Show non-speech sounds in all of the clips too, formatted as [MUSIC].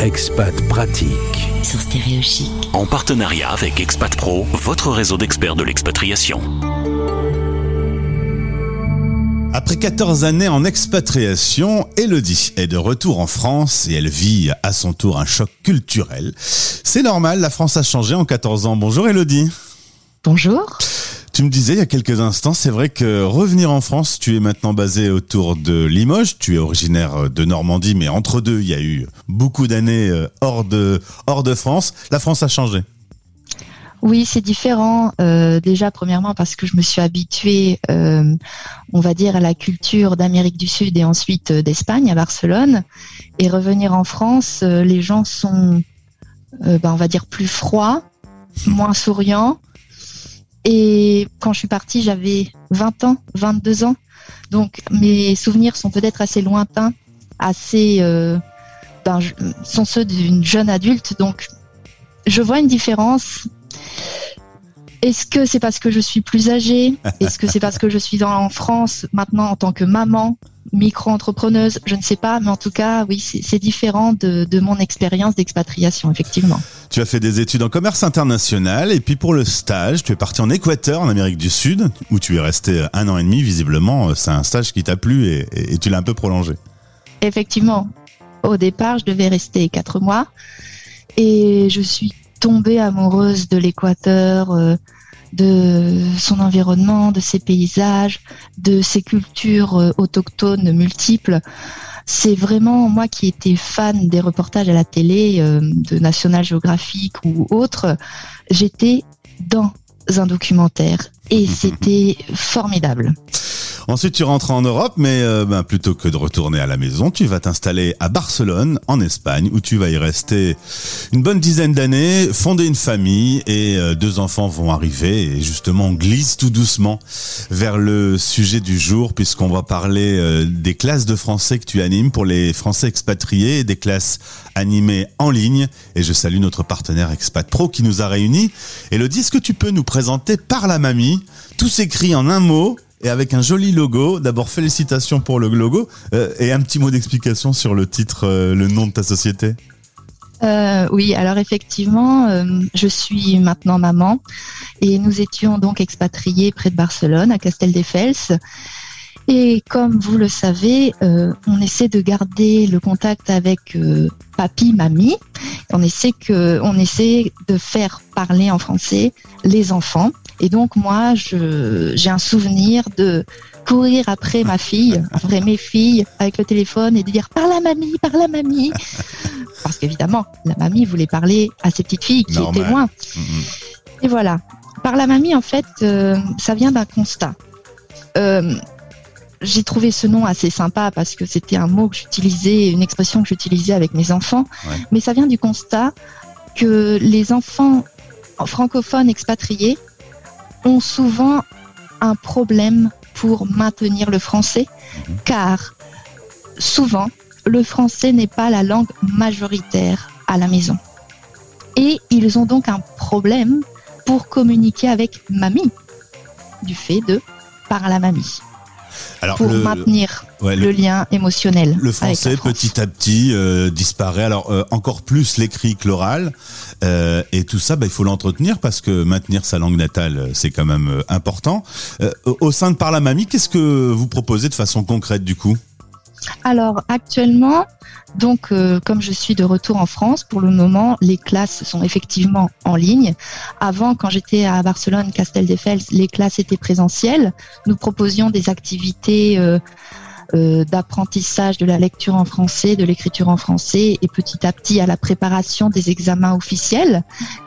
Expat Pratique. Sur Stéréo Chic. En partenariat avec Expat Pro, votre réseau d'experts de l'expatriation. Après 14 années en expatriation, Elodie est de retour en France et elle vit à son tour un choc culturel. C'est normal, la France a changé en 14 ans. Bonjour Elodie. Bonjour. Tu me disais il y a quelques instants, c'est vrai que revenir en France, tu es maintenant basé autour de Limoges, tu es originaire de Normandie, mais entre deux, il y a eu beaucoup d'années euh, hors de, hors de France. La France a changé. Oui, c'est différent. Euh, déjà, premièrement, parce que je me suis habituée, euh, on va dire, à la culture d'Amérique du Sud et ensuite d'Espagne, à Barcelone. Et revenir en France, les gens sont, ben, on va dire, plus froids, [LAUGHS] moins souriants. Et quand je suis partie, j'avais 20 ans, 22 ans. Donc mes souvenirs sont peut-être assez lointains, assez euh, ben, sont ceux d'une jeune adulte. Donc je vois une différence. Est-ce que c'est parce que je suis plus âgée? Est-ce que c'est parce que je suis en France maintenant en tant que maman? Micro-entrepreneuse, je ne sais pas, mais en tout cas, oui, c'est différent de, mon expérience d'expatriation, effectivement. Tu as fait des études en commerce international et puis pour le stage, tu es parti en Équateur, en Amérique du Sud, où tu es resté un an et demi. Visiblement, c'est un stage qui t'a plu et, tu l'as un peu prolongé. Effectivement. Au départ, je devais rester quatre mois et je suis tombée amoureuse de l'Équateur. Euh, de son environnement, de ses paysages, de ses cultures euh, autochtones multiples. C'est vraiment moi qui étais fan des reportages à la télé euh, de National Geographic ou autres. J'étais dans un documentaire et c'était formidable. Ensuite, tu rentres en Europe, mais euh, ben, plutôt que de retourner à la maison, tu vas t'installer à Barcelone, en Espagne, où tu vas y rester une bonne dizaine d'années, fonder une famille et euh, deux enfants vont arriver. Et justement, on glisse tout doucement vers le sujet du jour, puisqu'on va parler euh, des classes de français que tu animes pour les Français expatriés et des classes animées en ligne. Et je salue notre partenaire Expat Pro qui nous a réunis. Elodie, est-ce que tu peux nous présenter par la mamie, tout s'écrit en un mot, et avec un joli logo. D'abord, félicitations pour le logo euh, et un petit mot d'explication sur le titre, euh, le nom de ta société. Euh, oui, alors effectivement, je suis maintenant maman et nous étions donc expatriés près de Barcelone, à Casteldefels. Et comme vous le savez, on essaie de garder le contact avec papy, mamie. On essaie que, on essaie de faire parler en français les enfants. Et donc moi, j'ai un souvenir de courir après ma fille, après mes filles, avec le téléphone et de dire par la mamie, par la mamie. [LAUGHS] Parce qu'évidemment, la mamie voulait parler à ses petites filles qui étaient loin. Mm-hmm. Et voilà. Par la mamie, en fait, euh, ça vient d'un constat. Euh, j'ai trouvé ce nom assez sympa parce que c'était un mot que j'utilisais, une expression que j'utilisais avec mes enfants. Mais ça vient du constat que les enfants francophones expatriés ont souvent un problème pour maintenir le français, mhm. car souvent, le français n'est pas la langue majoritaire à la maison. Et ils ont donc un problème pour communiquer avec mamie, du fait de par la mamie pour maintenir le, lien émotionnel. Le français petit à petit euh, disparaît. Alors euh, encore plus l'écrit que l'oral. Euh, et tout ça, bah, il faut l'entretenir parce que maintenir sa langue natale, c'est quand même important. au sein de Par la Mamie, qu'est-ce que vous proposez de façon concrète du coup? Alors actuellement, donc euh, comme je suis de retour en France, pour le moment, les classes sont effectivement en ligne. Avant, quand j'étais à Barcelone, Casteldefels, les classes étaient présentielles. Nous proposions des activités euh, euh, d'apprentissage de la lecture en français, de l'écriture en français, et petit à petit à la préparation des examens officiels.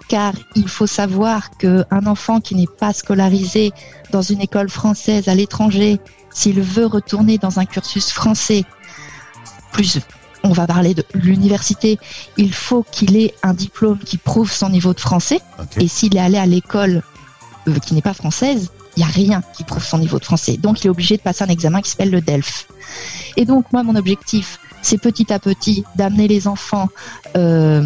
Car il faut savoir qu'un enfant qui n'est pas scolarisé dans une école française à l'étranger s'il veut retourner dans un cursus français, plus on va parler de l'université, il faut qu'il ait un diplôme qui prouve son niveau de français. Et s'il est allé à l'école euh, qui n'est pas française, il n'y a rien qui prouve son niveau de français. Donc il est obligé de passer un examen qui s'appelle le DELF. Et donc moi, mon objectif, c'est petit à petit d'amener les enfants euh,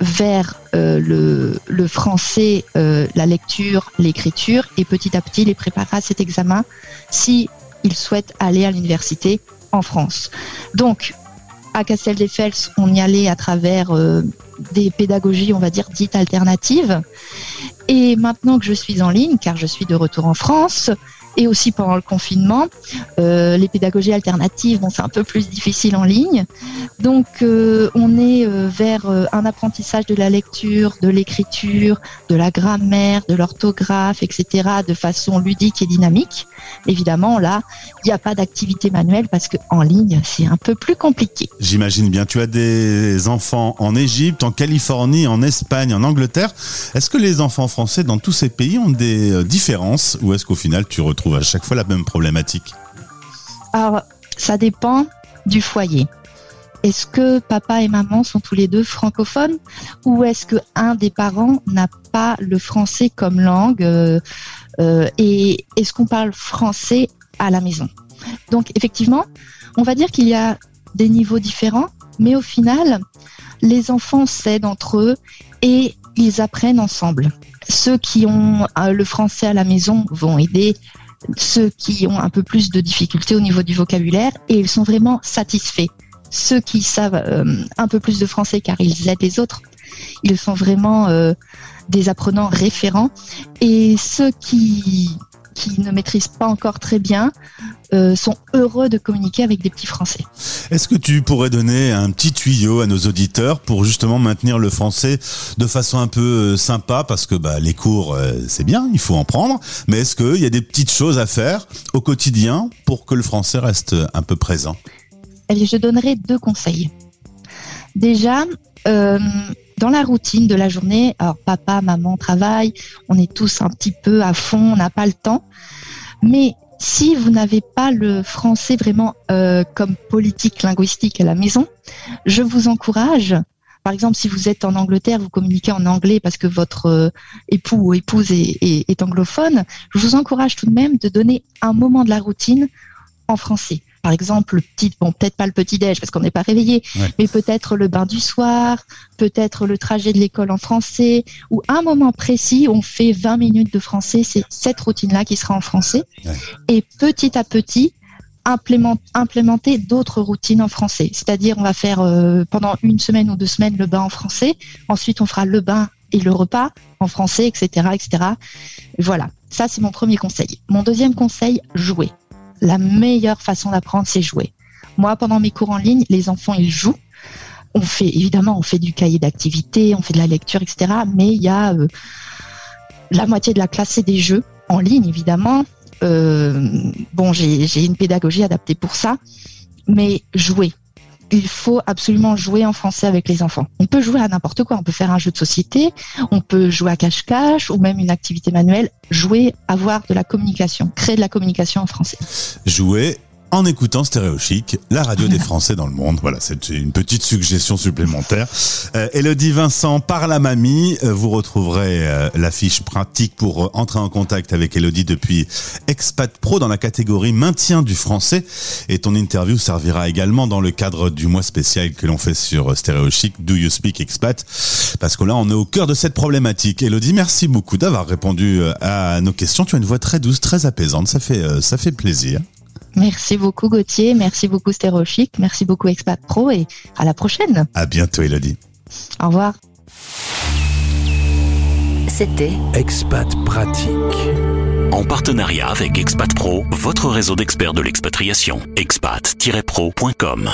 vers euh, le, français, la lecture, l'écriture, et petit à petit les préparer à cet examen si ils souhaitent aller à l'université en France. Donc, à Castel-des-Fels, on y allait à travers euh, des pédagogies, on va dire, dites alternatives. Et maintenant que je suis en ligne, car je suis de retour en France, et aussi pendant le confinement. Euh, les pédagogies alternatives, bon, c'est un peu plus difficile en ligne. Donc, euh, on est euh, vers un apprentissage de la lecture, de l'écriture, de la grammaire, de l'orthographe, etc., de façon ludique et dynamique. Évidemment, là, il n'y a pas d'activité manuelle parce qu'en ligne, c'est un peu plus compliqué. J'imagine bien. Tu as des enfants en Égypte, en Californie, en Espagne, en Angleterre. Est-ce que les enfants français dans tous ces pays ont des différences ou est-ce qu'au final, tu retrouves à chaque fois la même problématique Alors, ça dépend du foyer. Est-ce que papa et maman sont tous les deux francophones ou est-ce que un des parents n'a pas le français comme langue euh, euh, et est-ce qu'on parle français à la maison? Donc effectivement, on va dire qu'il y a des niveaux différents, mais au final, les enfants s'aident entre eux et ils apprennent ensemble. Ceux qui ont euh, le français à la maison vont aider ceux qui ont un peu plus de difficultés au niveau du vocabulaire et ils sont vraiment satisfaits. Ceux qui savent euh, un peu plus de français car ils aident les autres, ils sont vraiment euh, des apprenants référents. Et ceux qui qui ne maîtrisent pas encore très bien euh, sont heureux de communiquer avec des petits Français. Est-ce que tu pourrais donner un petit tuyau à nos auditeurs pour justement maintenir le français de façon un peu euh, sympa? Parce que bah, les cours, euh, c'est bien, il faut en prendre, mais est-ce qu'il y a des petites choses à faire au quotidien pour que le français reste un peu présent? Allez, je donnerai deux conseils. Déjà, dans la routine de la journée, alors papa, maman travaillent, on est tous un petit peu à fond, on n'a pas le temps. Mais si vous n'avez pas le français vraiment euh, comme politique linguistique à la maison, je vous encourage. Par exemple, si vous êtes en Angleterre, vous communiquez en anglais parce que votre euh, époux ou épouse est anglophone, je vous encourage tout de même de donner un moment de la routine en français par exemple, le petit, bon, peut-être pas le petit déj parce qu'on n'est pas réveillé, mais peut-être le bain du soir, peut-être le trajet de l'école en français, ou un moment précis, on fait 20 minutes de français, c'est cette routine-là qui sera en français. Et petit à petit, implémenter d'autres routines en français. C'est-à-dire, on va faire euh, pendant une semaine ou deux semaines le bain en français, ensuite on fera le bain et le repas en français, etc., etc. Voilà. Ça, c'est mon premier conseil. Mon deuxième conseil, jouer la meilleure façon d'apprendre, c'est jouer. Moi, pendant mes cours en ligne, les enfants, ils jouent. On fait, évidemment, on fait du cahier d'activité, on fait de la lecture, etc. Mais il y a euh, la moitié de la classe, c'est des jeux en ligne, évidemment. Euh, bon, j'ai une pédagogie adaptée pour ça. Mais jouer, il faut absolument jouer en français avec les enfants. On peut jouer à n'importe quoi. On peut faire un jeu de société, on peut jouer à cache-cache ou même une activité manuelle. Jouer, avoir de la communication, créer de la communication en français. Jouer en écoutant Stéréo Chic, la radio des Français dans le monde. Voilà, c'est une petite suggestion supplémentaire. Euh, Elodie Vincent par la mamie, euh, vous retrouverez euh, la pratique pour euh, entrer en contact avec Elodie depuis Expat Pro dans la catégorie maintien du français. Et ton interview servira également dans le cadre du mois spécial que l'on fait sur Stéréo Chic, Do You Speak Expat? Parce que là, on est au cœur de cette problématique. Elodie, merci beaucoup d'avoir répondu à nos questions. Tu as une voix très douce, très apaisante. Ça fait plaisir. Merci beaucoup Gauthier, merci beaucoup Stérochic, merci beaucoup Expat Pro et à la prochaine. À bientôt Elodie. Au revoir. C'était Expat Pratique. En partenariat avec Expat Pro, votre réseau d'experts de l'expatriation. expat-pro.com